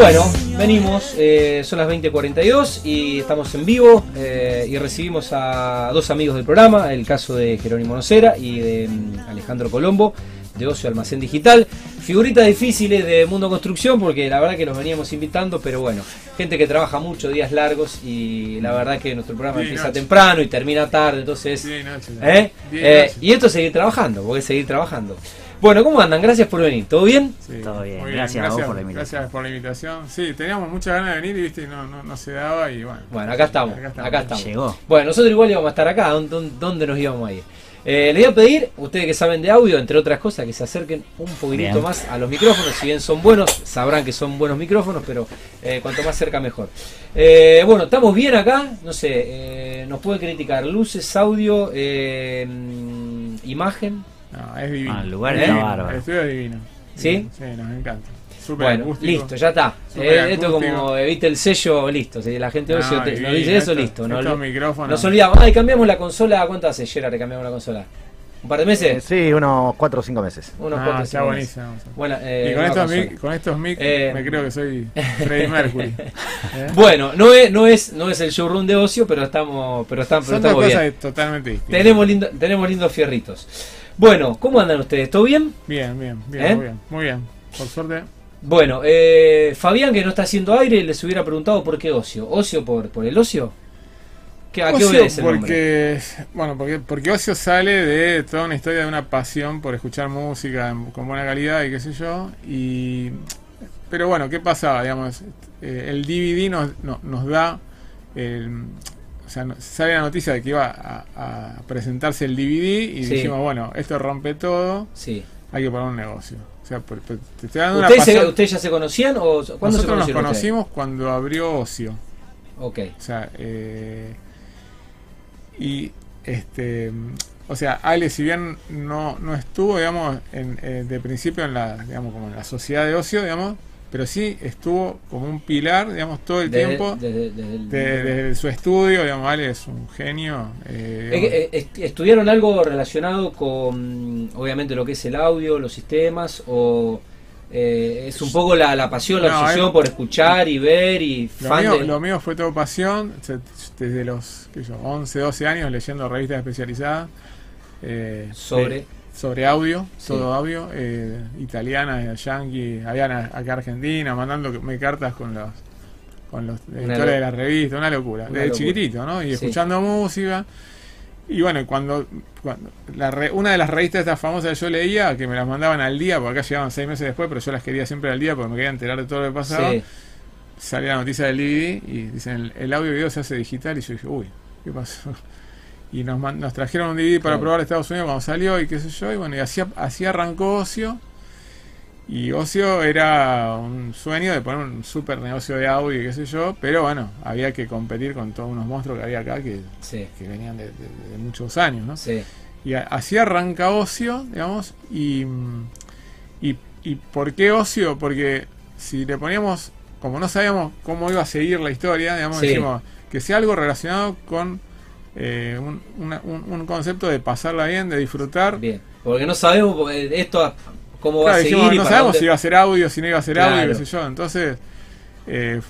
Bueno, venimos, eh, son las 20.42 y estamos en vivo eh, y recibimos a dos amigos del programa, el caso de Jerónimo Nocera y de mm, Alejandro Colombo, de Ocio Almacén Digital. Figuritas difíciles de Mundo Construcción porque la verdad que los veníamos invitando, pero bueno, gente que trabaja mucho, días largos y la verdad que nuestro programa empieza noche. temprano y termina tarde, entonces... Y noche. ¿eh? Y Eh, y esto es seguir trabajando, porque es seguir trabajando. Bueno, ¿cómo andan? Gracias por venir, ¿todo bien? Sí, Todo bien. muy Gracias a vos por la invitación. Gracias por la invitación. Sí, teníamos muchas ganas de venir y viste, y no, no, no se daba y bueno. Bueno, acá estamos, Acá acá estamos. Llegó. Bueno, nosotros igual íbamos a estar acá, ¿dónde, nos íbamos a ir? Eh, les voy a pedir, ustedes que saben de audio, entre otras cosas, que se acerquen un poquitito Bien. más a los micrófonos. Si bien son buenos, sabrán que son buenos micrófonos, pero eh, cuanto más cerca mejor. Eh, bueno, estamos bien acá, no sé, eh, nos puede criticar luces, audio, eh, mm, imagen. No, es divino. Ah, el lugar Es está divino, bárbaro. El estudio es divino. ¿Sí? Sí, nos encanta. Súper Bueno, acústico. listo, ya está. Eh, esto como, eh, viste el sello, listo. Si la gente No, te- divino. nos dice eso, listo. No, estos no- micrófonos. nos olvidamos. Ay, cambiamos la consola. ¿Cuánto hace, Gerard, que cambiamos la consola? ¿Un par de Eh, meses? sí, unos 4 o 5 meses. Unos Ah, cuantos, está cinco meses. buenísimo. Bueno, eh, y con estos, mic, con estos mic Eh, me creo que soy Freddie Mercury. ¿Eh? Bueno, no es, no es, no es el showroom de ocio, pero estamos, pero están, pero Son dos estamos cosas bien. totalmente distintas. Tenemos lindo, tenemos lindos fierritos. Bueno, ¿cómo andan ustedes? ¿Todo bien? Bien, bien, bien, ¿Eh? muy bien. Muy bien. Por suerte. Bueno, eh, Fabián, que no está haciendo aire, les hubiera preguntado por qué ocio. ¿Ocio por, por el ocio? ¿Qué, ¿A qué obedece el nombre? porque, bueno, porque, porque Ocio sale de toda una historia de una pasión por escuchar música con buena calidad y qué sé yo. Y, pero bueno, ¿qué pasaba? Digamos, eh, el DVD nos, no- nos da, el- o sea, sale la noticia de que iba a, a presentarse el DVD y Sí. dijimos, bueno, esto rompe todo, Sí. hay que poner un negocio. O sea, por- por- te estoy dando una ¿Ustedes, se- pasión. ¿Ustedes ya se conocían o cuándo se Nosotros nos conocieron ustedes? conocimos cuando abrió Ocio. Ok. O sea, eh, y este, o sea, Ale, si bien no, no estuvo, digamos, en, eh, de principio en la, digamos, como en la sociedad de ocio, digamos, pero sí estuvo como un pilar, digamos, todo el Desde- tiempo desde- el- su estudio, digamos, Ale es un genio. eh, Es que, eh, est- ¿Estudiaron algo relacionado con, obviamente, lo que es el audio, los sistemas? ¿O eh, es un poco la, la pasión, la No, obsesión es- por escuchar y ver y Lo fan mío, de- lo mío fue todo pasión, desde los qué sé yo, 11, 12 años leyendo revistas especializadas eh, sobre... de- sobre audio, Sí. todo audio, eh, italiana, yankee, habían a- acá Argentina, mandándome cartas con los con los editores de la revista, una locura, Una desde locura. chiquitito, ¿no? Y Sí. escuchando música. Y bueno, cuando, cuando la re- una de las revistas estas famosas que yo leía, que me las mandaban al día, porque acá llegaban seis meses después, pero yo las quería siempre al día porque me quería enterar de todo lo que pasaba Sí. salía la noticia del DVD y dicen el, el audio y video se hace digital y yo dije, uy, ¿qué pasó? Y nos, nos trajeron un DVD para Claro. probar Estados Unidos cuando salió y qué sé yo, y bueno, y así, así arrancó Ocio. Y Ocio era un sueño de poner un super negocio de audio y qué sé yo, pero bueno, había que competir con todos unos monstruos que había acá que, Sí, que venían de, de- de muchos años, ¿no? sí. Y a- así arranca Ocio, digamos, y, y, y ¿por qué Ocio? Porque si le poníamos, como no sabíamos cómo iba a seguir la historia, digamos, Sí. dijimos que sea algo relacionado con eh, un, una- un- un concepto de pasarla bien, de disfrutar. Bien. Porque no sabemos eh, esto cómo va a seguir dijimos, no sabemos dónde- si iba a ser audio, si no iba a ser audio, qué sé yo. Entonces, eh,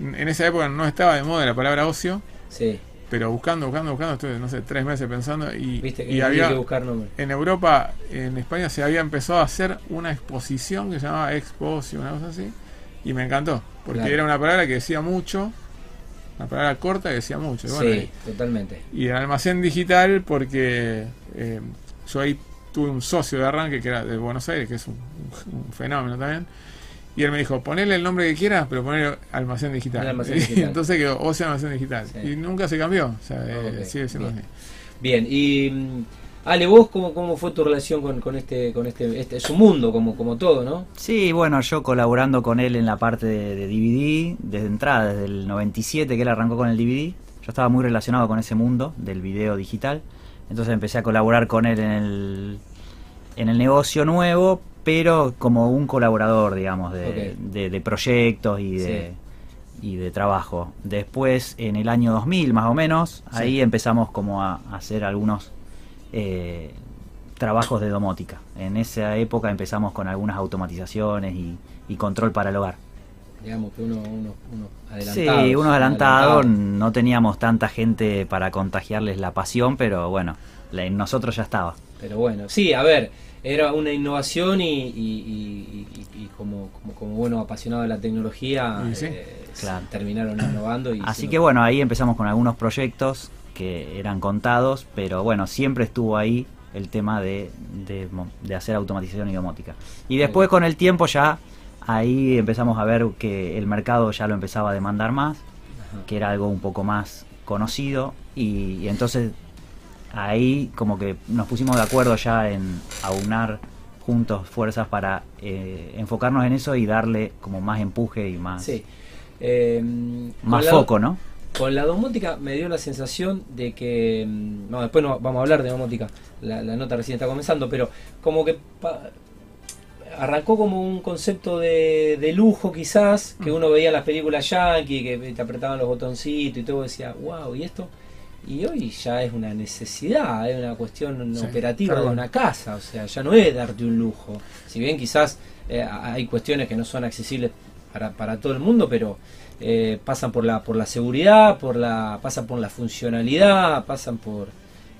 en esa época no estaba de moda la palabra ocio, Sí, pero buscando, buscando, buscando, estuve, no sé, tres meses pensando y, viste que y había que buscar en Europa, en España se había empezado a hacer una exposición que se llamaba Expo una cosa así, y me encantó, porque Claro. era una palabra que decía mucho, una palabra corta que decía mucho. Y, bueno, sí, totalmente. y el almacén digital, porque eh, yo ahí tuve un socio de arranque que era de Buenos Aires, que es un, un fenómeno también. Y él me dijo, ponele el nombre que quieras, pero ponele almacén digital. Y entonces quedó Ocio Almacén Digital. Sí. Y nunca se cambió. O sea, eh, sigue siendo bien. así. Bien, y Ale, vos cómo, cómo fue tu relación con, con este, con este, este, es un mundo como, como todo, ¿no? Sí, bueno, yo colaborando con él en la parte de, de DVD, desde entrada, desde el 97 que él arrancó con el DVD, yo estaba muy relacionado con ese mundo del video digital, entonces empecé a colaborar con él en el, en el negocio nuevo, pero como un colaborador, digamos, de, de- de proyectos y de, y de trabajo. Después, en el año 2000 más o menos, Sí. ahí empezamos como a hacer algunos eh, trabajos de domótica. En esa época empezamos con algunas automatizaciones y, y control para el hogar. digamos que uno, uno, uno adelantado. Sí, unos adelantados, no teníamos tanta gente para contagiarles la pasión, pero bueno, la- en nosotros ya estaba. Pero bueno, sí, a ver, era una innovación y, y- y- y- y como, como, como bueno apasionado de la tecnología, sí. eh, Claro. terminaron innovando. Y Así que bueno, ahí empezamos con algunos proyectos que eran contados, pero bueno, siempre estuvo ahí el tema de, de hacer automatización y domótica. Y después con el tiempo ya ahí empezamos a ver que el mercado ya lo empezaba a demandar más, Ajá. que era algo un poco más conocido y, y entonces ahí como que nos pusimos de acuerdo ya en aunar juntos fuerzas para eh, enfocarnos en eso y darle como más empuje y más, Sí. Eh, más foco, ¿no? Con la domótica me dio la sensación de que. mm, No, después no, vamos a hablar de domótica. La, la nota recién está comenzando, pero como que pa- arrancó como un concepto de, de lujo, quizás, que uno veía en las películas yankee, que te apretaban los botoncitos y todo, decía, wow, ¿y esto? Y hoy ya es una necesidad, es una cuestión Sí, operativa de una casa, o sea, ya no es darte un lujo. Si bien quizás eh, hay cuestiones que no son accesibles para, para todo el mundo, pero eh, pasan por la por la seguridad, por la pasan por la funcionalidad, pasan por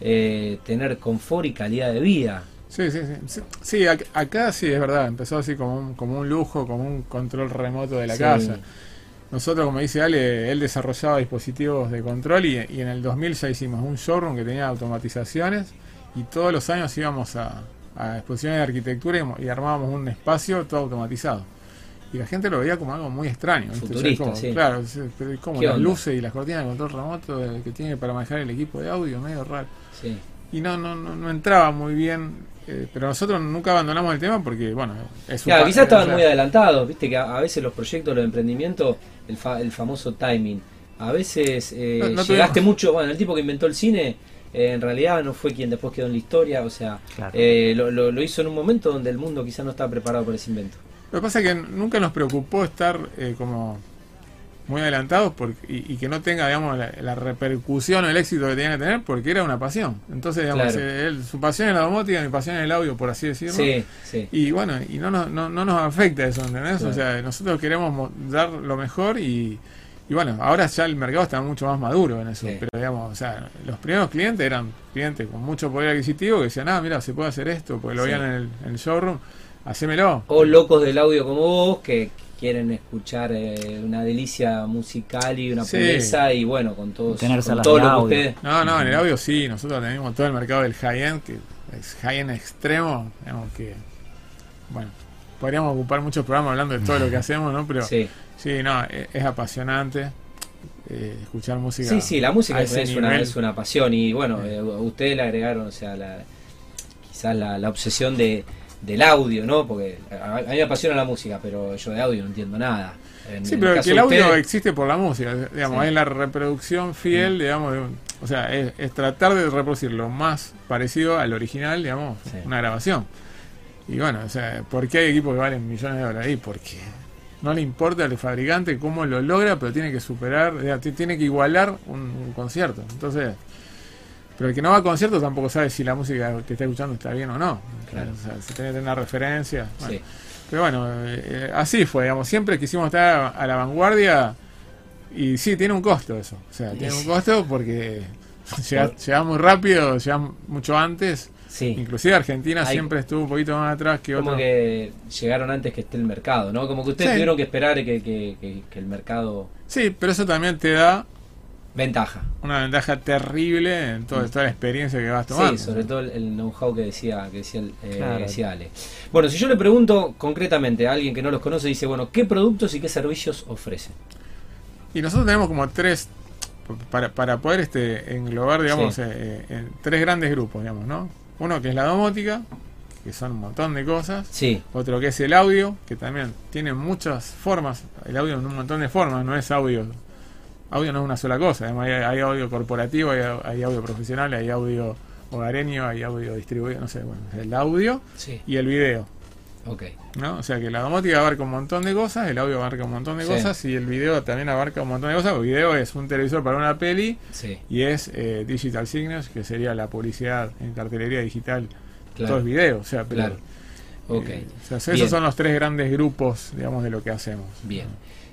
eh, tener confort y calidad de vida. Sí, sí, sí. Sí, sí, ac- acá sí es verdad, empezó así como un, como un lujo, como un control remoto de la Sí. casa. Nosotros, como dice Ale, él desarrollaba dispositivos de control y, y en el 2000 ya hicimos un showroom que tenía automatizaciones y todos los años íbamos a, a exposiciones de arquitectura y armábamos un espacio todo automatizado. Y la gente lo veía como algo muy extraño. ¿viste? O sea, Futurista, como- sí. Claro, pero es como ¿Qué las onda? luces y las cortinas de control remoto eh, que tiene para manejar el equipo de audio, medio raro Sí. y no, no, no, no entraba muy bien. eh, pero nosotros nunca abandonamos el tema porque, bueno, es Claro, quizás estaban o sea, muy adelantados, viste que a, a veces los proyectos, los emprendimientos, el, fa- el famoso timing. A veces eh, No- no llegaste tuvimos- mucho, bueno, el tipo que inventó el cine, eh, en realidad no fue quien después quedó en la historia, o sea, Claro. eh, lo, lo- lo hizo en un momento donde el mundo quizás no estaba preparado para ese invento. Lo que pasa es que nunca nos preocupó estar eh, como muy adelantados porque, y, y que no tenga, digamos, la, la repercusión o el éxito que tenía que tener porque era una pasión. Entonces, digamos, Claro. eh, él- su pasión es la domótica, mi pasión es el audio, por así decirlo. Sí, sí. Y bueno, y no nos, no, no nos afecta eso, ¿entendés? Claro. O sea, nosotros queremos mo- dar lo mejor y, y bueno, ahora ya el mercado está mucho más maduro en eso. Sí. Pero digamos, o sea, los primeros clientes eran clientes con mucho poder adquisitivo que decían, ah, mira, se puede hacer esto, porque lo veían en el, en el showroom, hacémelo. O locos del audio como vos que quieren escuchar eh, una delicia musical y una Sí. pureza y bueno, con todos Tener con salas todo de lo que audio. ustedes... No, no, en el audio sí, nosotros tenemos todo el mercado del high-end, que es high-end extremo, digamos que, bueno, podríamos ocupar muchos programas hablando de todo lo que hacemos, ¿no? Pero Sí. Sí, no, e- es apasionante eh, escuchar música. Sí, sí, la música es, una, es una pasión y bueno, Sí. eh, a ustedes le agregaron, o sea, la, quizás la, la obsesión de, del audio, ¿no? Porque a, mí me apasiona la música, pero yo de audio no entiendo nada. En Sí, el pero caso que el audio ustedes- existe por la música, digamos, Sí. es la reproducción fiel, digamos, de un- o sea, es, es tratar de reproducir lo más parecido al original, digamos, Sí. una grabación. Y bueno, o sea, ¿por qué hay equipos que valen millones de dólares ahí? Porque no le importa al fabricante cómo lo logra, pero tiene que superar, o sea, t- tiene que igualar un, un concierto. Entonces, pero el que no va a conciertos tampoco sabe si la música que está escuchando está bien o no. Claro. O sea, se tiene que tener una referencia. Bueno, Sí. pero bueno, eh, así fue, digamos, siempre quisimos estar a la vanguardia y sí, tiene un costo eso. O sea, tiene un costo porque llega, llega muy rápido, llega mucho antes. Sí. Inclusive Argentina Hay- siempre estuvo un poquito más atrás que Como otros. que llegaron antes que esté el mercado, ¿no? Como que ustedes Sí. tuvieron que esperar que, que- que- que el mercado... Sí, pero eso también te da Ventaja. una ventaja terrible en toda, toda la experiencia que vas tomando. Mm. Sí, sobre todo el, el know-how que decía, que decía, el- eh, Claro. decía Ale. Bueno, si yo le pregunto concretamente a alguien que no los conoce, dice, bueno, ¿qué productos y qué servicios ofrecen? Y nosotros tenemos como tres, para, para poder este englobar, digamos, Sí. eh, en tres grandes grupos, digamos, ¿no? Uno que es la domótica, que son un montón de cosas. Sí, Otro que es el audio, que también tiene muchas formas. El audio en un montón de formas, no es audio. Audio no es una sola cosa. Además, hay, hay audio corporativo, hay, hay audio profesional, hay audio hogareño, hay audio distribuido, no sé, bueno, el audio sí, y el video. ok. ¿no? O sea que la domótica abarca un montón de cosas, el audio abarca un montón de Sí. cosas y el video también abarca un montón de cosas. El video es un televisor para una peli Sí, y es eh, Digital Signals, que sería la publicidad en cartelería digital. Todo claro. es video, o sea, pero, Claro. Ok, eh, o sea, esos son los tres grandes grupos, digamos, de lo que hacemos. bien.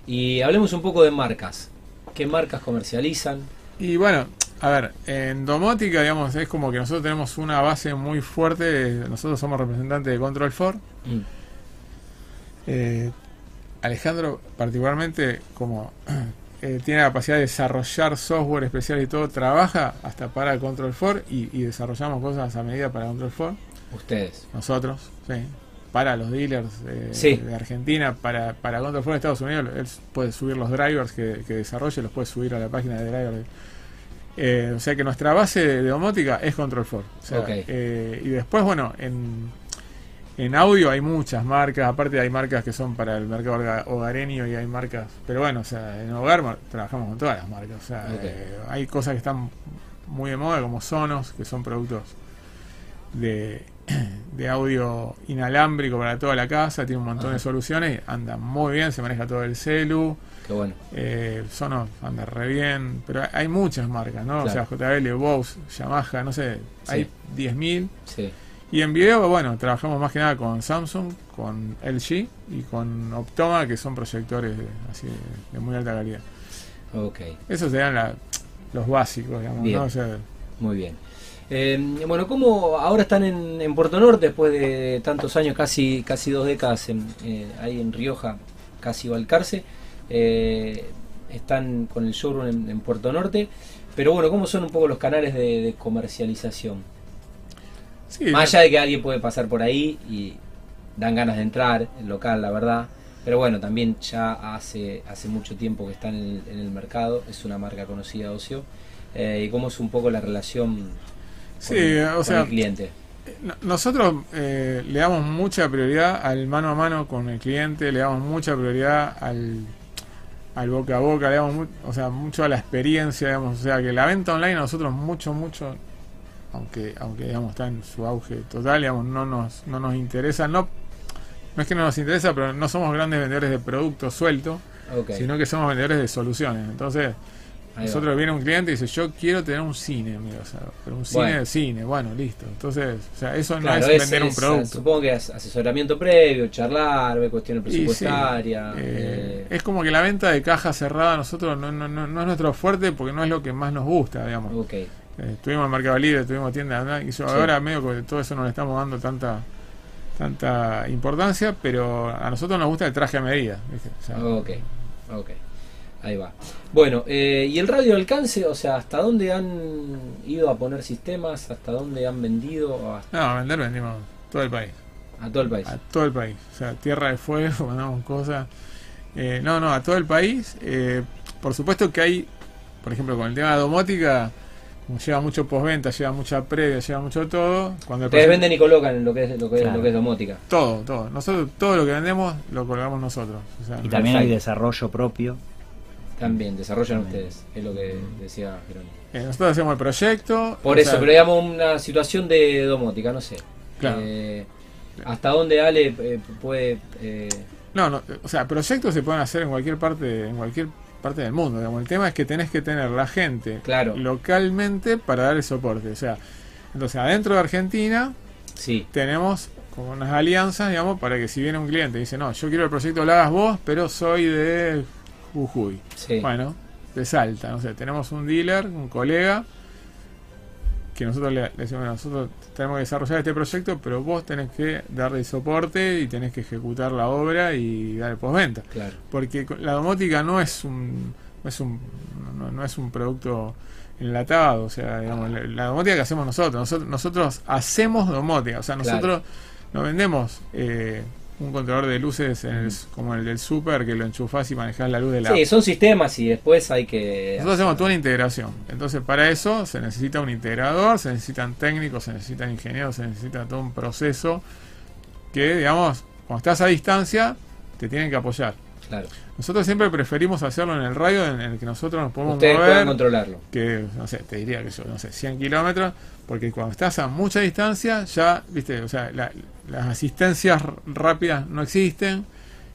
Y hablemos un poco de marcas. ¿Qué marcas comercializan? Y bueno, a ver, en domótica, digamos, es como que nosotros tenemos una base muy fuerte. Nosotros somos representantes de Control 4. Mm, Eh, Alejandro, particularmente, como eh, tiene la capacidad de desarrollar software especial y todo, trabaja hasta para Control 4 y, y desarrollamos cosas a medida para Control 4. Ustedes. Nosotros, sí. Para los dealers eh, Sí. de Argentina, para, para Control 4 de Estados Unidos, él puede subir los drivers que, que desarrolle, los puede subir a la página de drivers. Eh, o sea que nuestra base de domótica es Control 4. O sea, Ok. eh, y después, bueno, en, en audio hay muchas marcas, aparte hay marcas que son para el mercado hoga- hogareño y hay marcas, pero bueno, o sea, en hogar trabajamos con todas las marcas. O sea, eh, hay cosas que están muy de moda como Sonos, que son productos de, de audio inalámbrico para toda la casa, tiene un montón de Ajá. soluciones, anda muy bien, se maneja todo el celu, Qué bueno. eh, Sonos anda re bien, pero hay- muchas marcas, ¿no? Claro. O sea, JBL, Bose, Yamaha, no sé, hay 10.000. Sí. Y en video, bueno, trabajamos más que nada con Samsung, con LG y con Optoma, que son proyectores de, así de, de muy alta calidad. Ok. Esos serían la- los básicos, digamos, Bien. ¿no? O sea, Muy bien. Eh, bueno, ¿cómo ahora están en, en Puerto Norte después de tantos años, casi casi dos décadas en, eh, ahí en Rioja, casi Balcarce? Eh, están con el showroom en, en Puerto Norte, pero bueno, ¿cómo son un poco los canales de, de comercialización? sí, Más allá de que alguien puede pasar por ahí y dan ganas de entrar, el local, la verdad. Pero bueno, también ya hace, hace mucho tiempo que están en el, en el mercado, es una marca conocida, Ocio. Eh, ¿Y cómo es un poco la relación con, Sí, o sea, el cliente? Nosotros eh, le damos mucha prioridad al mano a mano con el cliente, le damos mucha prioridad al, al boca a boca, le damos mu- o sea, mucho a la experiencia, digamos, o sea, que la venta online a nosotros mucho, mucho, aunque, aunque digamos está en su auge total, digamos, no nos, no nos interesa, no, no es que no nos interesa, pero no somos grandes vendedores de productos sueltos, sino que somos vendedores de soluciones. Entonces, ahí va. nosotros viene un cliente y dice, yo quiero tener un cine, amigo, o sea, pero un cine Bueno. de cine, bueno, listo. Entonces, o sea, eso Claro, no es, es- vender un producto. Supongo que es asesoramiento previo, charlar, ver cuestiones sí, presupuestarias. eh, eh, es como que la venta de caja cerrada a nosotros no, no, no, no es nuestro fuerte porque no es lo que más nos gusta, digamos. ok, Eh, tuvimos Mercado Libre, tuvimos tienda online, y yo Sí. ahora medio que todo eso no le estamos dando tanta tanta importancia, pero a nosotros nos gusta el traje a medida. ¿viste? O sea, ok, ok. Ahí va. Bueno, eh, ¿y el radio de alcance? O sea, ¿hasta dónde han ido a poner sistemas? ¿Hasta dónde han vendido? Hasta- No, vender vendimos todo el país. A todo el país. A todo el país. O sea, Tierra de Fuego, mandamos cosas. Eh, no, no, a todo el país. Eh, por supuesto que hay, por ejemplo, con el tema de domótica, como lleva mucho postventa, lleva mucha previa, lleva mucho todo. Cuando Ustedes venden y colocan lo que es, lo que es, lo que es domótica. Todo, todo. Nosotros todo lo que vendemos lo colgamos nosotros. O sea, Y también hay desarrollo propio. También, desarrollan También. ustedes. Es lo que decía Jerónimo. eh, nosotros hacemos el proyecto. Por eso, sea, pero digamos una situación de domótica, no sé. Claro. Eh, ¿Hasta dónde Ale eh, puede... eh, No, no, o sea, proyectos se pueden hacer en cualquier parte, en cualquier parte del mundo. Digamos. El tema es que tenés que tener la gente Claro. localmente para dar el soporte. O sea, entonces adentro de Argentina sí, tenemos como unas alianzas, digamos, para que si viene un cliente y dice, no, yo quiero el proyecto lo hagas vos, pero soy de Jujuy. sí. Bueno, de Salta, no sé, tenemos un dealer, un colega, que nosotros le, le decimos, "Bueno, nosotros tenemos que desarrollar este proyecto, pero vos tenés que darle soporte y tenés que ejecutar la obra y dar el postventa. Claro. Porque la domótica no es un, no es un, no, no es un producto enlatado, o sea, digamos, la, la domótica que hacemos nosotros, nosotros, nosotros hacemos domótica, o sea, Claro. nosotros no vendemos eh, un controlador de luces en el- como el del super que lo enchufás y manejás la luz de la Sí, son sistemas y después hay que... nosotros hacemos toda una integración. Entonces, para eso se necesita un integrador, se necesitan técnicos, se necesitan ingenieros, se necesita todo un proceso que, digamos, cuando estás a distancia, te tienen que apoyar. Claro. Nosotros siempre preferimos hacerlo en el radio en el que nosotros nos podemos Ustedes pueden mover, controlarlo. que, no sé, te diría que yo, no sé, 100 kilómetros, porque cuando estás a mucha distancia, ya, viste, o sea, la- las asistencias rápidas no existen.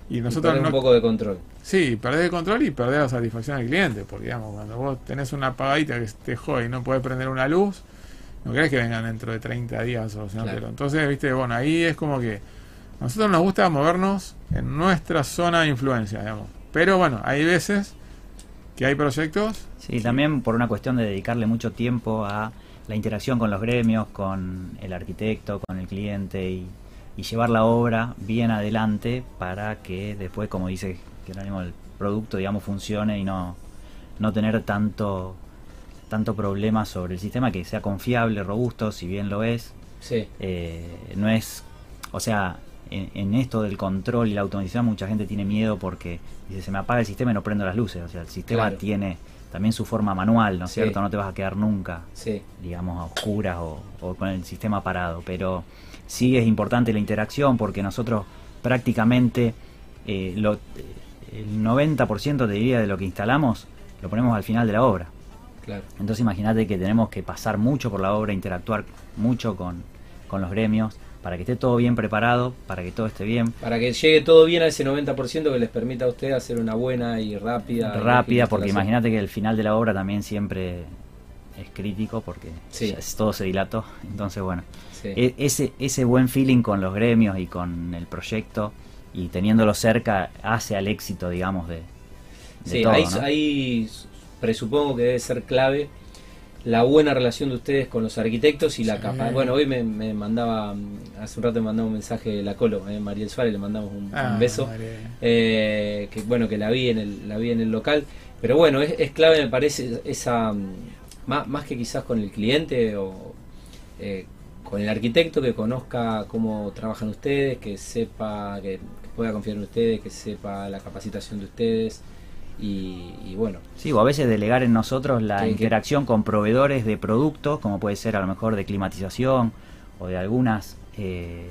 Y Y nosotros no, un poco de control. Sí, perdés el control y perdés la satisfacción del cliente. Porque, digamos, cuando vos tenés una apagadita que te jode y no podés prender una luz, no querés que vengan dentro de 30 días a solucionártelo. Claro. Entonces, viste, bueno, ahí es como que a nosotros nos gusta movernos en nuestra zona de influencia, digamos. Pero bueno, hay veces que hay proyectos. Sí, también por una cuestión de dedicarle mucho tiempo a la interacción con los gremios, con el arquitecto, con el cliente y, y llevar la obra bien adelante para que después, como dice Jerónimo, el producto, digamos, funcione y no, no tener tanto tanto problema sobre el sistema, que sea confiable, robusto, si bien lo es. Sí. Eh, no es, o sea, en, en esto del control y la automatización mucha gente tiene miedo porque dice, se me apaga el sistema y no prendo las luces. O sea, el sistema Claro. tiene también su forma manual, ¿no es Sí. cierto? No te vas a quedar nunca Sí. digamos, a oscuras o, o con el sistema parado. Pero sí es importante la interacción porque nosotros prácticamente eh, lo, el 90% te diría de lo que instalamos lo ponemos al final de la obra. Claro. Entonces imagínate que tenemos que pasar mucho por la obra, interactuar mucho con, con los gremios para que esté todo bien preparado, para que todo esté bien. Para que llegue todo bien a ese 90% que les permita a usted hacer una buena y rápida. rápida, porque imagínate que el final de la obra también siempre es crítico porque Sí. ya es- todo se dilató. Entonces, bueno, Sí. E- ese, ese buen feeling con los gremios y con el proyecto y teniéndolo cerca hace al éxito, digamos, de, de Sí, todo, ahí, ¿no? ahí presupongo que debe ser clave la buena relación de ustedes con los arquitectos y la Sí. capa. Bueno, hoy me, me mandaba, hace un rato me mandaba un mensaje de la Colo, eh, Mariel Suárez, le mandamos un, un Ah, beso. Eh, que bueno, que la vi en el, la vi en el local. Pero bueno, es, es clave, me parece, esa mm, más, más que quizás con el cliente o eh, con el arquitecto que conozca cómo trabajan ustedes, que sepa, que, que pueda confiar en ustedes, que sepa la capacitación de ustedes. Y, y bueno, Sí, o a veces delegar en nosotros la Que- que- interacción con proveedores de productos, como puede ser a lo mejor de climatización o de algunas eh,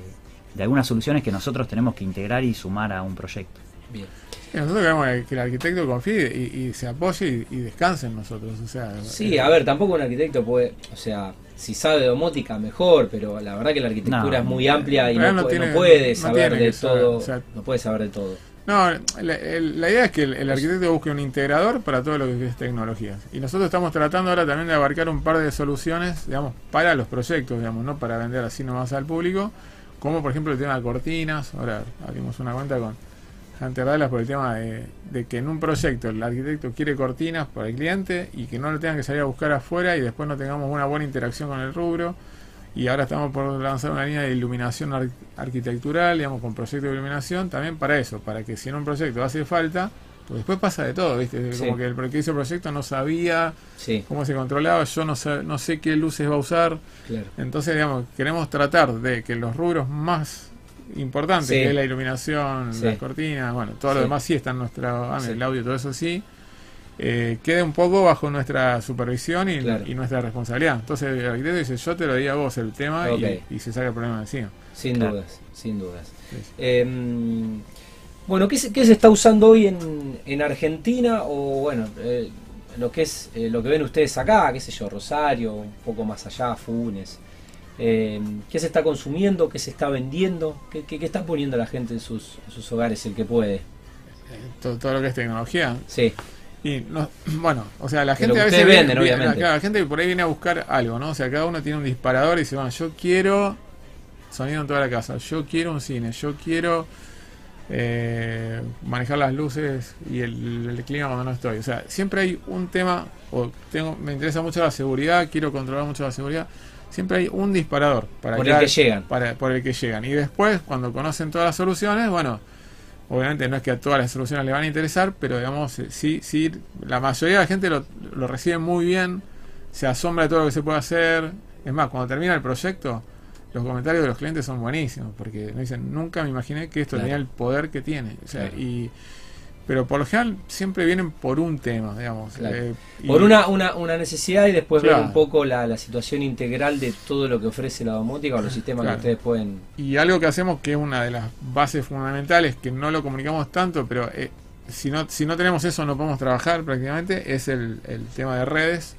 de algunas soluciones que nosotros tenemos que integrar y sumar a un proyecto. bien. Nosotros queremos que- el arquitecto confíe y, y se apoye y, y descanse en nosotros. O sea, Sí, eh, a ver, tampoco un arquitecto puede, o sea, si sabe de domótica mejor, pero la verdad que la arquitectura No, es muy amplia y no, puede, no saber de saber, todo, o sea, no puede saber de todo. No, la, la idea es que el, el arquitecto busque un integrador para todo lo que es tecnologías. Y nosotros estamos tratando ahora también de abarcar un par de soluciones, digamos, para los proyectos, digamos, no para vender así nomás al público, como por ejemplo el tema de cortinas. Ahora abrimos una cuenta con Hunter Dallas por el tema de, de que en un proyecto el arquitecto quiere cortinas para el cliente y que no lo tengan que salir a buscar afuera y después no tengamos una buena interacción con el rubro. Y ahora estamos por lanzar una línea de iluminación ar- arquitectural, digamos, con proyecto de iluminación, también para eso, para que si en un proyecto hace falta, pues después pasa de todo, ¿viste? Sí. Como que el que hizo el proyecto no sabía Sí, cómo se controlaba, yo no sé, no sé qué luces va a usar. claro. Entonces, digamos, queremos tratar de que los rubros más importantes, Sí. que es la iluminación, las cortinas, bueno, todo lo demás sí está en nuestra, ah, el audio, todo eso sí, eh, quede un poco bajo nuestra supervisión y, Claro. y nuestra responsabilidad. Entonces el arquitecto dice, yo te lo di a vos el tema y- se saca el problema de encima. Sin Claro. dudas, sin dudas. Sí. Eh, bueno, ¿qué se, qué se está usando hoy en, en Argentina? O bueno, eh, lo que es eh, lo que ven ustedes acá, qué sé yo, Rosario, un poco más allá, Funes. Eh, ¿Qué se está consumiendo? ¿Qué se está vendiendo? ¿Qué, qué- qué está poniendo la gente en sus, en sus hogares, el que puede? Eh, todo, todo lo que es tecnología. Sí, Y no, bueno, o sea, la gente a veces viene- venden, viene- obviamente. claro, la gente por ahí viene a buscar algo, ¿no? O sea, cada uno tiene un disparador y dice, bueno, yo quiero sonido en toda la casa, yo quiero un cine, yo quiero eh, manejar las luces y el, el clima cuando no estoy. O sea, siempre hay un tema, o tengo, me interesa mucho la seguridad, quiero controlar mucho la seguridad. Siempre hay un disparador para por el que llegan. para, por el que llegan. Y después, cuando conocen todas las soluciones, bueno, obviamente no es que a todas las soluciones le van a interesar, pero digamos, eh, sí, sí, la mayoría de la gente lo, lo recibe muy bien, se asombra de todo lo que se puede hacer. Es más, cuando termina el proyecto, los comentarios de los clientes son buenísimos, porque me dicen, nunca me imaginé que esto Claro. tenía el poder que tiene. O sea, Claro. y, pero por lo general siempre vienen por un tema, digamos. Claro. eh, Por una, una, una necesidad y después ver un poco la, la situación integral de todo lo que ofrece la domótica o los sistemas Claro. que ustedes pueden... Y algo que hacemos que es una de las bases fundamentales, que no lo comunicamos tanto, pero eh, si, no, si no tenemos eso no podemos trabajar prácticamente, es el, el tema de redes,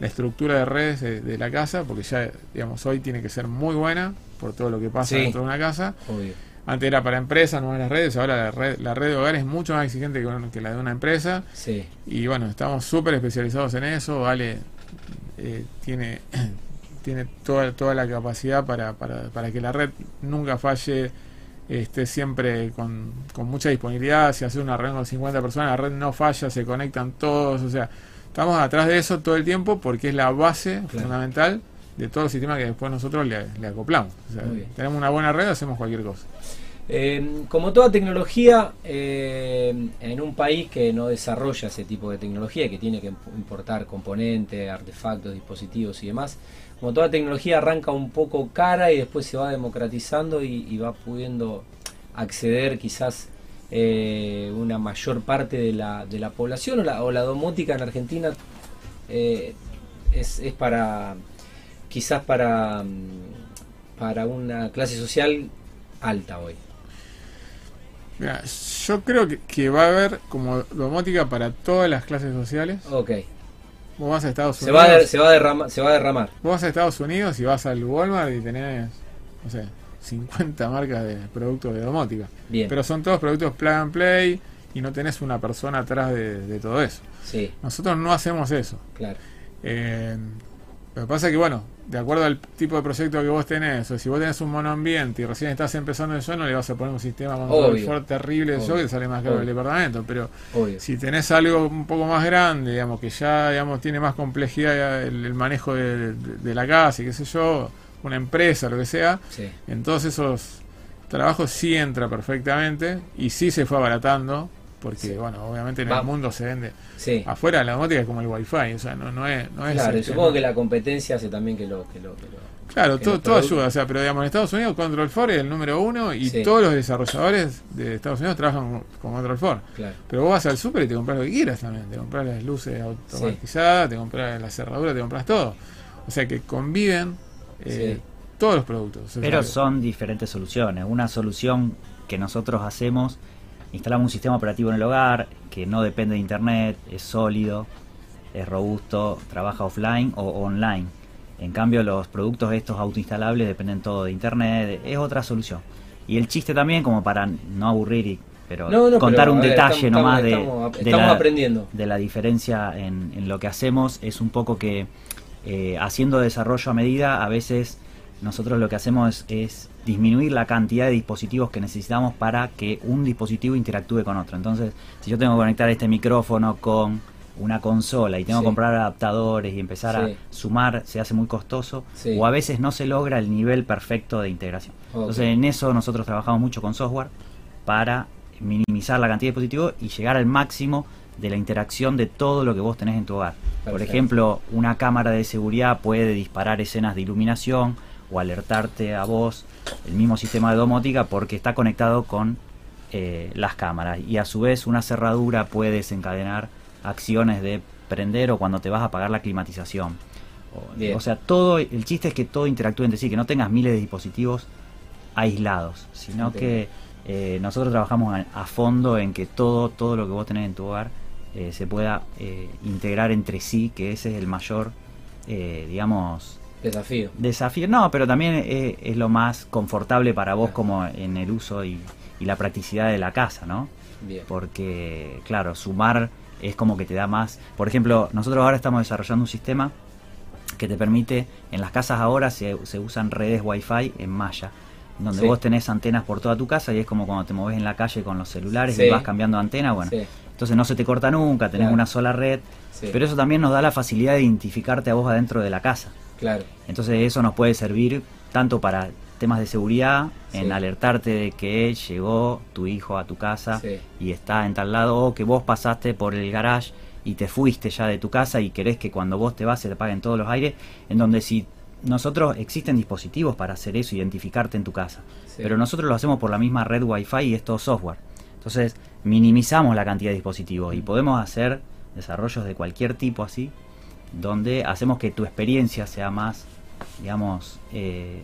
la estructura de redes de, de la casa, porque ya, digamos, hoy tiene que ser muy buena por todo lo que pasa Sí. dentro de una casa. Obvio. Antes era para empresas, no las redes, ahora la red, la red de hogar es mucho más exigente que, que la de una empresa. Sí, Y bueno, estamos súper especializados en eso. Vale eh, tiene, tiene toda, toda la capacidad para, para, para que la red nunca falle esté siempre con, con mucha disponibilidad. Si haces una reunión con 50 personas, la red no falla, se conectan todos. O sea, estamos atrás de eso todo el tiempo porque es la base fundamental de todo el sistema que después nosotros le, le acoplamos. O sea, tenemos una buena red, hacemos cualquier cosa. Eh, como toda tecnología, eh, en un país que no desarrolla ese tipo de tecnología, que tiene que imp- importar componentes, artefactos, dispositivos y demás, como toda tecnología arranca un poco cara y después se va democratizando y, y va pudiendo acceder quizás eh, una mayor parte de la, de la población o la, o la domótica en Argentina es, es para quizás para, mm, para una clase social alta hoy. Mira, yo creo que, que va a haber como domótica para todas las clases sociales. Ok. Vos vas a Estados Se va, Unidos. se, va a derrama- se va a derramar. Vos vas a Estados Unidos y vas al Walmart y tenés, no sé, 50 marcas de productos de domótica. Bien. Pero son todos productos plug and play y no tenés una persona atrás de, de todo eso. Sí, Nosotros no hacemos eso. claro. Eh, lo que pasa es que, bueno, de acuerdo al tipo de proyecto que vos tenés, o si vos tenés un monoambiente y recién estás empezando eso, no le vas a poner un sistema terrible de eso que sale más caro el departamento. Pero Obvio. si tenés algo un poco más grande, digamos, que ya digamos tiene más complejidad el, el manejo de, de- de la casa y qué sé yo, una empresa, lo que sea, Sí, en todos esos trabajos sí entra perfectamente y sí se fue abaratando, porque, Sí. bueno, obviamente en Va- el mundo se vende. sí. Afuera la domótica es como el wifi, o sea, no, no es... No es Claro, y este, supongo que la competencia hace también que lo... Que lo, que lo- Claro, que todo, todo ayuda, o sea, pero digamos, en Estados Unidos Control 4 es el número uno y Sí. todos los desarrolladores de Estados Unidos trabajan con, con Control 4. Claro, Pero vos vas al súper y te compras lo que quieras también. Te compras las luces automatizadas, te compras la cerradura, te compras todo. O sea que conviven eh, Sí. todos los productos. Pero son diferentes soluciones. Una solución que nosotros hacemos, instalamos un sistema operativo en el hogar que no depende de internet, es sólido, es robusto, trabaja offline o online. En cambio, los productos estos autoinstalables dependen todo de internet, es otra solución. Y el chiste también, como para no aburrir, y, pero No, no, contar pero, un ver, detalle estamos- nomás de, estamos- de estamos la- aprendiendo. de la diferencia en, en lo que hacemos es un poco que eh, haciendo desarrollo a medida a veces nosotros lo que hacemos es, es disminuir la cantidad de dispositivos que necesitamos para que un dispositivo interactúe con otro. Entonces, si yo tengo que conectar este micrófono con una consola y tengo Sí. que comprar adaptadores y empezar Sí. a sumar, se hace muy costoso Sí. o a veces no se logra el nivel perfecto de integración. Entonces, en eso nosotros trabajamos mucho con software para minimizar la cantidad de dispositivos y llegar al máximo de la interacción de todo lo que vos tenés en tu hogar. Por ejemplo, una cámara de seguridad puede disparar escenas de iluminación o alertarte a vos, el mismo sistema de domótica, porque está conectado con eh, las cámaras. Y a su vez una cerradura puede desencadenar acciones de prender o cuando te vas a apagar la climatización. O, o sea, todo el chiste es que todo interactúe entre sí, que no tengas miles de dispositivos aislados, sino Entiendo. que eh, nosotros trabajamos a, a fondo en que todo, todo lo que vos tenés en tu hogar eh, se pueda eh, integrar entre sí, que ese es el mayor, eh, digamos, Desafío. desafío. No, pero también es, es lo más confortable para vos como en el uso y, y la practicidad de la casa, ¿no? Bien. Porque, claro, sumar es como que te da más. Por ejemplo, nosotros ahora estamos desarrollando un sistema que te permite, en las casas ahora se, se usan redes Wi-Fi en malla, donde Sí. vos tenés antenas por toda tu casa y es como cuando te moves en la calle con los celulares Sí. y vas cambiando antena, bueno, Sí, entonces no se te corta nunca, tenés Claro. una sola red, pero eso también nos da la facilidad de identificarte a vos adentro de la casa. Claro. Entonces eso nos puede servir tanto para temas de seguridad, Sí. en alertarte de que llegó tu hijo a tu casa Sí. y está en tal lado, o que vos pasaste por el garage y te fuiste ya de tu casa y querés que cuando vos te vas se te apaguen todos los aires, en donde si nosotros existen dispositivos para hacer eso, identificarte en tu casa, Sí. pero nosotros lo hacemos por la misma red Wi-Fi y es todo software. Entonces minimizamos la cantidad de dispositivos y podemos hacer desarrollos de cualquier tipo así, donde hacemos que tu experiencia sea más, digamos, eh,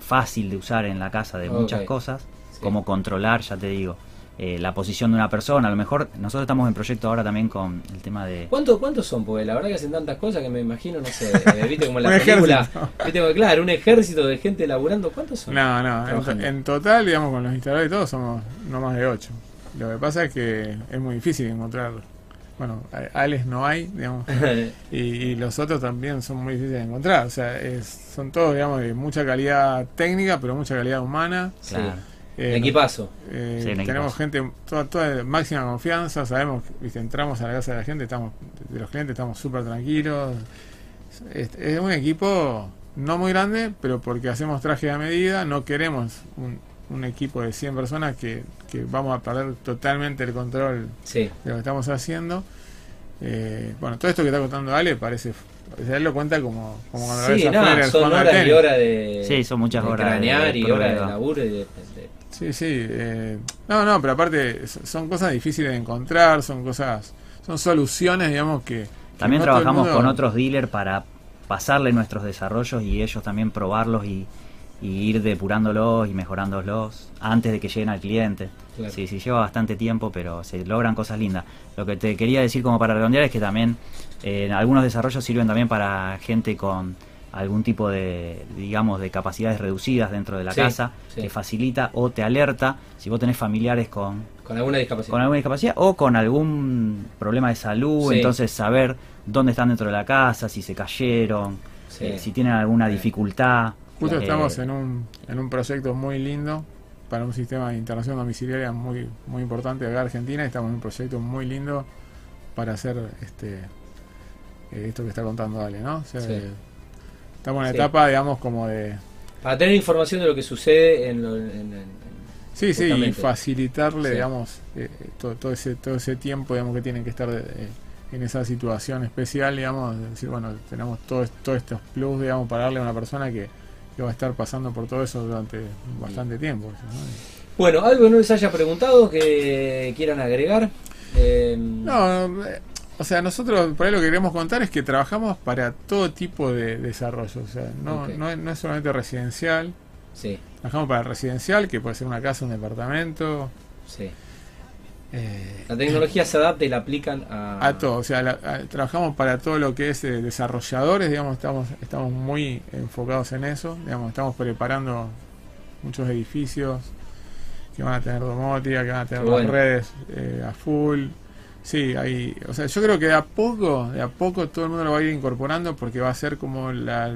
fácil de usar en la casa de muchas cosas, Sí. como controlar, ya te digo, eh, la posición de una persona. A lo mejor nosotros estamos en proyecto ahora tamén con el tema de... ¿Cuántos cuántos son? Porque la verdad que hacen tantas cosas que me imagino, no sé, eh, viste como la Un película, ejército. viste claro, un ejército de gente laburando, ¿cuántos son? No, no, en, total, digamos, con los instaladores y todo, somos no más de 8. Lo que pasa es que es muy difícil encontrar. Bueno, a- Alex no hay, digamos, y, y los otros también son muy difíciles de encontrar. O sea, es- son todos, digamos, de mucha calidad técnica, pero mucha calidad humana. Claro. Eh, Equipazo. eh, Sí, tenemos equipazo. gente toda, toda de máxima confianza, sabemos, viste, entramos a la casa de la gente, estamos de los clientes estamos súper tranquilos. Es, es un equipo no muy grande, pero porque hacemos traje a medida, no queremos un, un equipo de 100 personas que, que vamos a perder totalmente el control Sí. de lo que estamos haciendo. Eh, bueno, todo esto que está contando Ale parece, o sea, él lo cuenta como, como cuando lo ves Sí, afuera son de horas y horas de. Sí, son muchas de horas de cranear y horas de laburo y de. de- Sí, sí. eh, no, no, pero aparte son cosas difíciles de encontrar, son cosas, son soluciones, digamos, que... que También no trabajamos mundo- con otros dealers para pasarle nuestros desarrollos y ellos también probarlos y, y ir depurándolos y mejorándolos antes de que lleguen al cliente. Claro. Sí, sí, lleva bastante tiempo, pero se logran cosas lindas. Lo que te quería decir como para redondear es que también eh, algunos desarrollos sirven también para gente con algún tipo de, digamos, de capacidades reducidas dentro de la Sí, casa, sí. que facilita o te alerta si vos tenés familiares con, Con alguna discapacidad. con alguna discapacidad o con algún problema de salud, Sí. entonces saber dónde están dentro de la casa, si se cayeron, eh, si tienen alguna dificultad. Justo Eh, estamos en un, en un proyecto muy lindo para un sistema de internación domiciliaria muy, muy importante acá en Argentina. Estamos en un proyecto muy lindo para hacer este eh, esto que está contando Ale, ¿no? O sea, Sí. Estamos en la Sí. etapa, digamos, como de... Para tener información de lo que sucede en. lo- en- en- Sí, sí, y facilitarle, Sí. digamos, eh, eh, todo, todo ese todo ese tiempo, digamos, que tienen que estar eh, en esa situación especial, digamos, de decir, bueno, tenemos todos todos estos plus, digamos, para darle a una persona que, que va a estar pasando por todo eso durante bastante tiempo. ¿no? Bueno, algo que no les haya preguntado que quieran agregar. Eh, No, eh, o sea, nosotros por ahí lo que queremos contar es que trabajamos para todo tipo de desarrollo, o sea, no, no es solamente residencial, Sí, trabajamos para residencial, que puede ser una casa, un departamento, sí. Eh, La tecnología se adapta y la aplican a. a todo, o sea, la- a- trabajamos para todo lo que es eh, desarrolladores, digamos, estamos estamos muy enfocados en eso, digamos, estamos preparando muchos edificios que van a tener domótica, que van a tener las redes eh, a full. Sí, hay, o sea, yo creo que de a poco, de a poco todo el mundo lo va a ir incorporando porque va a ser como la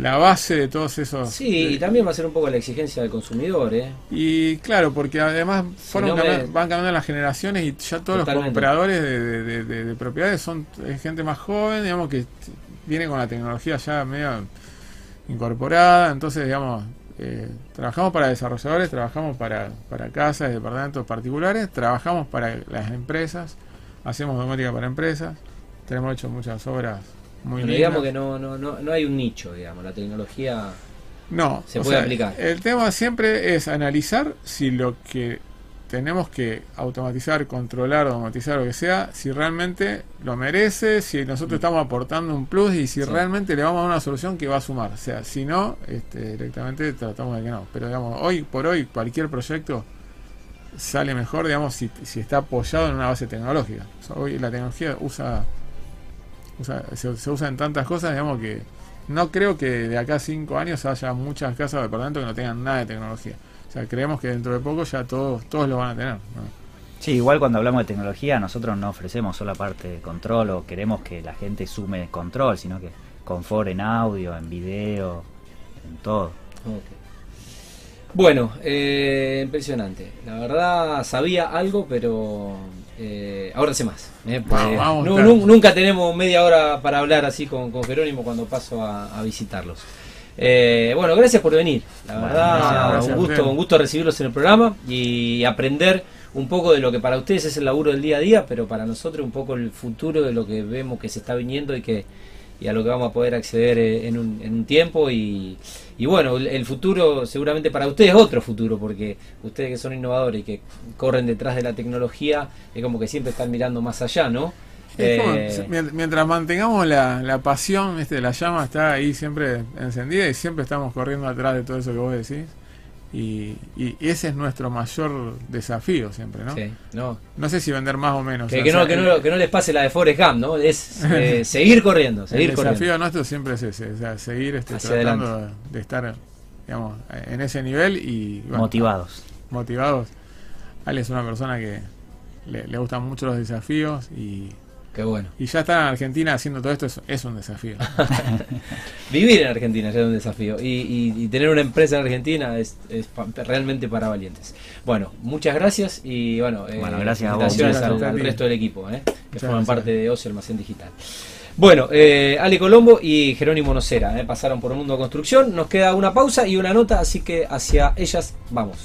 la base de todos esos Sí, de- y también va a ser un poco la exigencia del consumidor, ¿eh? y claro, porque además fueron no me- cambiando- van cambiando las generaciones y ya todos los compradores de, de- de- de- de propiedades son es gente más joven, digamos, que viene con la tecnología ya medio incorporada. Entonces, digamos, eh, trabajamos para desarrolladores, trabajamos para, para casas, departamentos particulares, trabajamos para las empresas, hacemos domótica para empresas, tenemos hecho muchas obras muy Pero digamos que no, no, no, no hay un nicho, digamos. La tecnología. No, Se puede sea, aplicar. El tema siempre es analizar si lo que tenemos que automatizar, controlar, automatizar lo que sea, si realmente lo merece, si nosotros estamos aportando un plus y si Sí. realmente le vamos a dar una solución que va a sumar. O sea, si no, este, directamente tratamos de que no. Pero digamos, hoy por hoy cualquier proyecto sale mejor, digamos, si, si está apoyado en una base tecnológica. O sea, hoy la tecnología usa, usa se, se usa en tantas cosas, digamos que no creo que de acá a cinco años haya muchas casas o departamentos que no tengan nada de tecnología. O sea, creemos que dentro de poco ya todos todos lo van a tener. ¿no? Sí, igual cuando hablamos de tecnología, nosotros no ofrecemos solo la parte de control o queremos que la gente sume control, sino que confort en audio, en video, en todo. Bueno, eh, impresionante. La verdad, sabía algo, pero eh, ahora sé más. ¿eh? Porque Vamos, vamos, claro. nunca tenemos media hora para hablar así con, con Jerónimo cuando paso a, a visitarlos. Eh, bueno, gracias por venir. La Bueno, verdad, gracias un gusto, un gusto recibirlos en el programa y aprender un poco de lo que para ustedes es el laburo del día a día, pero para nosotros un poco el futuro de lo que vemos que se está viniendo y que y a lo que vamos a poder acceder eh, en un, en un tiempo y, y bueno, el, futuro seguramente para ustedes es otro futuro porque ustedes que son innovadores y que corren detrás de la tecnología es como que siempre están mirando más allá, ¿no? Como, Eh, mient- mientras mantengamos la, la pasión, este, la llama está ahí siempre encendida y siempre estamos corriendo atrás de todo eso que vos decís. Y, y ese es nuestro mayor desafío siempre, ¿no? sí, no. No sé si vender más o menos. Que, o que sea, no, que, el- no, que no les pase la de Forrest Gump, ¿no? Es eh, seguir corriendo, seguir el corriendo. desafío nuestro siempre es ese, o sea, seguir este, tratando de estar digamos, en ese nivel y bueno, Motivados. motivados. Ale es una persona que le, le gustan mucho los desafíos y Qué bueno. Y ya estar en Argentina haciendo todo esto es, es un desafío. Vivir en Argentina ya es un desafío. Y, y- y tener una empresa en Argentina es, es pa- realmente para valientes. Bueno, muchas gracias y bueno, eh, Bueno, gracias a vos. felicitaciones Muchas al, gracias a al resto del equipo, eh, que Muchas forman gracias. parte de Ocio Almacén Digital. Bueno, eh, Ale Colombo y Jerónimo Nocera eh, pasaron por Mundo Construcción. Nos queda una pausa y una nota, así que hacia ellas vamos.